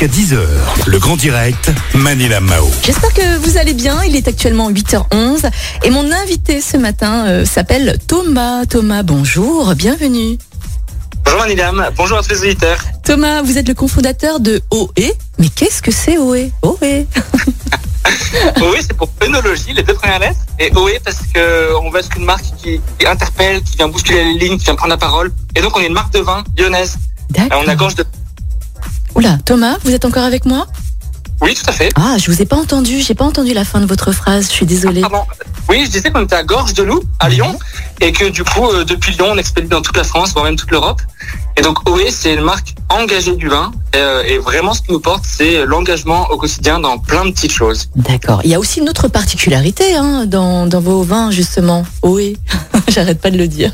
jusqu'à 10h. Le grand direct, Manila Mao. J'espère que vous allez bien. Il est actuellement 8h11 et mon invité ce matin euh, s'appelle Thomas. Thomas, bonjour, bienvenue. Bonjour Manidam, bonjour à tous les auditeurs. Thomas, vous êtes le cofondateur de OE. Mais qu'est-ce que c'est OE OE OE c'est pour œnologie, les deux premières lettres. Et OE parce qu'on veut être une marque qui, qui interpelle, qui vient bousculer les lignes, qui vient prendre la parole. Et donc on est une marque de vin lyonnaise. On a gorge de... Oula, Thomas, vous êtes encore avec moi? Oui, tout à fait. Ah, je vous ai pas entendu. J'ai pas entendu la fin de votre phrase. Je suis désolée. Pardon. Oui, je disais qu'on était à Gorge de Loup, à Lyon, et que du coup, euh, depuis Lyon, on expédie dans toute la France, voire même toute l'Europe. Et donc, OE, c'est une marque engagée du vin. euh, et vraiment, ce qui nous porte, c'est l'engagement au quotidien dans plein de petites choses. D'accord. Il y a aussi une autre particularité hein, dans, dans vos vins, justement. OE. J'arrête pas de le dire.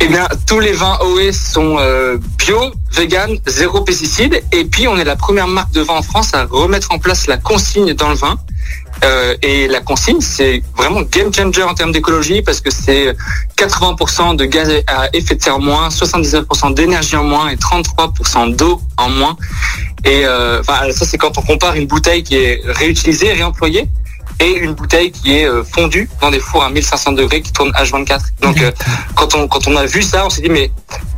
Eh bien, tous les vins OE sont euh, bio, vegan, zéro pesticide. Et puis, on est la première marque de vin en France à remettre en place la consigne dans le vin. Euh, et la consigne, c'est vraiment game changer en termes d'écologie parce que c'est 80% de gaz à effet de serre en moins, 79% d'énergie en moins et 33% d'eau en moins. Et euh, ça, c'est quand on compare une bouteille qui est réutilisée, réemployée, et une bouteille qui est euh, fondue dans des fours à 1500 degrés qui tournent H24. Donc, euh, quand on quand on a vu ça, on s'est dit mais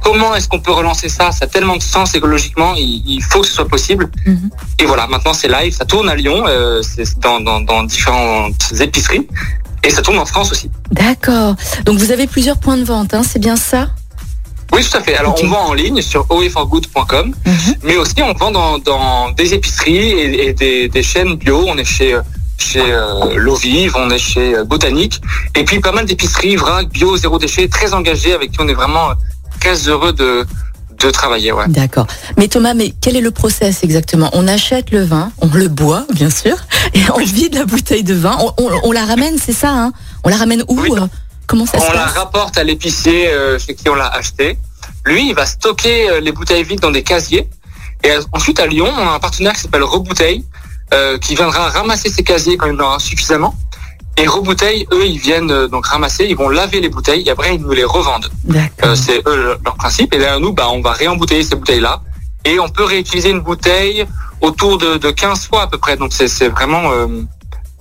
comment est-ce qu'on peut relancer ça? Ça a tellement de sens écologiquement, il, il faut que ce soit possible. Mhm. Et voilà, maintenant c'est live, ça tourne à Lyon, euh, c'est dans, dans, dans différentes épiceries, et ça tourne en France aussi. D'accord. Donc vous avez plusieurs points de vente, hein, c'est bien ça? Oui, tout à fait. Alors on vend en ligne sur oeforgood.com, Mhm. mais aussi on vend dans, dans des épiceries et, et des, des chaînes bio. On est chez chez euh, L'Eau Vive, on est chez euh, Botanique, et puis pas mal d'épiceries vrac, bio, zéro déchet, très engagées, avec qui on est vraiment euh, très heureux de de travailler. Ouais. D'accord. Mais Thomas, mais quel est le process exactement? On achète le vin, on le boit, bien sûr, et on vide la bouteille de vin. On, on- on la ramène, c'est ça hein? On la ramène où? Oui. Comment ça se On la passe? rapporte à l'épicier euh, chez qui on l'a acheté. Lui, il va stocker les bouteilles vides dans des casiers. Et ensuite, à Lyon, on a un partenaire qui s'appelle Rebouteille, euh, qui viendra ramasser ces casiers quand il en aura suffisamment. Et Rebouteille, eux, ils viennent euh, donc ramasser, ils vont laver les bouteilles et après, ils nous les revendent. Euh, c'est eux leur- principe. Et derrière nous, bah, on va réembouteiller ces bouteilles-là. Et on peut réutiliser une bouteille autour de, de 15 fois à peu près. Donc, c'est vraiment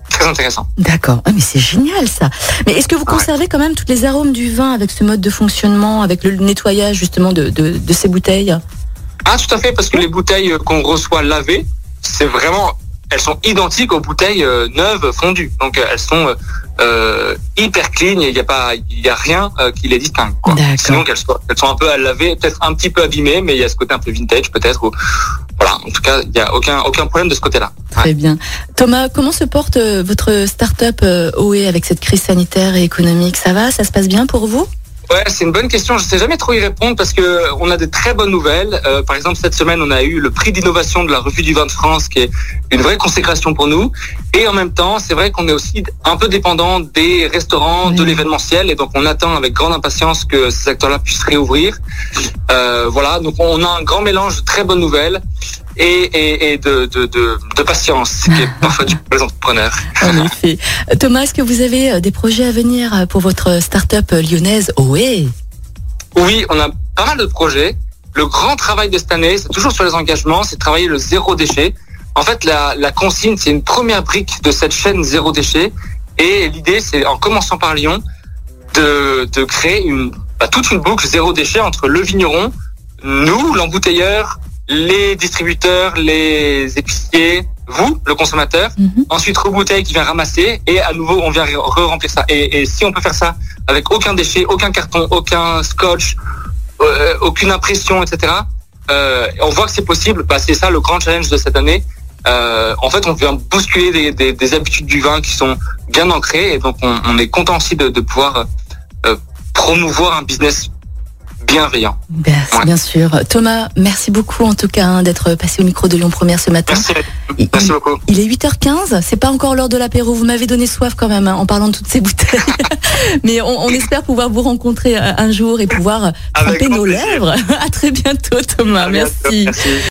très intéressant. D'accord. Ah, mais c'est génial ça. Mais est-ce que vous Ouais. conservez quand même toutes les arômes du vin avec ce mode de fonctionnement, avec le nettoyage justement de, de, de ces bouteilles? Ah, tout à fait, parce que les bouteilles qu'on reçoit lavées, c'est vraiment, elles sont identiques aux bouteilles euh, neuves fondues. Donc euh, elles sont euh, hyper clean. Il n'y a pas, il y a rien qui les distingue. quoi. Sinon qu'elles soient, elles sont un peu à laver, peut-être un petit peu abîmées, mais il y a ce côté un peu vintage peut-être. ou- Voilà. En tout cas, il n'y a aucun aucun problème de ce côté-là. Ouais. Très bien. Thomas, comment se porte votre start-up OE avec cette crise sanitaire et économique? Ça va? Ça se passe bien pour vous? Ouais, c'est une bonne question. Je sais jamais trop y répondre parce que on a des très bonnes nouvelles. Euh, par exemple, cette semaine, on a eu le prix d'innovation de la Revue du vin de France, qui est une vraie consécration pour nous. Et en même temps, c'est vrai qu'on est aussi un peu dépendant des restaurants, de l'événementiel, et donc on attend avec grande impatience que ces acteurs-là puissent réouvrir. Euh, voilà, donc on a un grand mélange de très bonnes nouvelles et, et, et de, de, de, de patience, ce qui est parfois du pour les entrepreneurs. En effet. Thomas, est-ce que vous avez euh, des projets à venir euh, pour votre start-up euh, lyonnaise? OE Oui, on a pas mal de projets. Le grand travail de cette année, c'est toujours sur les engagements, c'est travailler le zéro déchet. En fait, la, la consigne, c'est une première brique de cette chaîne zéro déchet. Et l'idée, c'est en commençant par Lyon, de, de créer une, bah, toute une boucle zéro déchet entre le vigneron, nous, l'embouteilleur, les distributeurs, les épiciers, vous, le consommateur. Mhm. Ensuite, rebouteille qui vient ramasser et à nouveau, on vient re-remplir ça. Et, et si on peut faire ça avec aucun déchet, aucun carton, aucun scotch, euh, aucune impression, etc. Euh, on voit que c'est possible. Bah, c'est ça le grand challenge de cette année. Euh, en fait, on vient bousculer des, des, des habitudes du vin qui sont bien ancrées et donc on, on est content aussi de, de pouvoir euh, promouvoir un business bienveillant. Bien, Ouais. bien sûr. Thomas, merci beaucoup en tout cas hein, d'être passé au micro de Lyon Première ce matin. Merci, Il- merci beaucoup. Il est 8h15, c'est pas encore l'heure de l'apéro. Vous m'avez donné soif quand même hein, en parlant de toutes ces bouteilles. Mais on, on espère pouvoir vous rencontrer euh, un jour et pouvoir tremper nos plaisir. lèvres. À très bientôt Thomas, À bientôt. merci. Merci.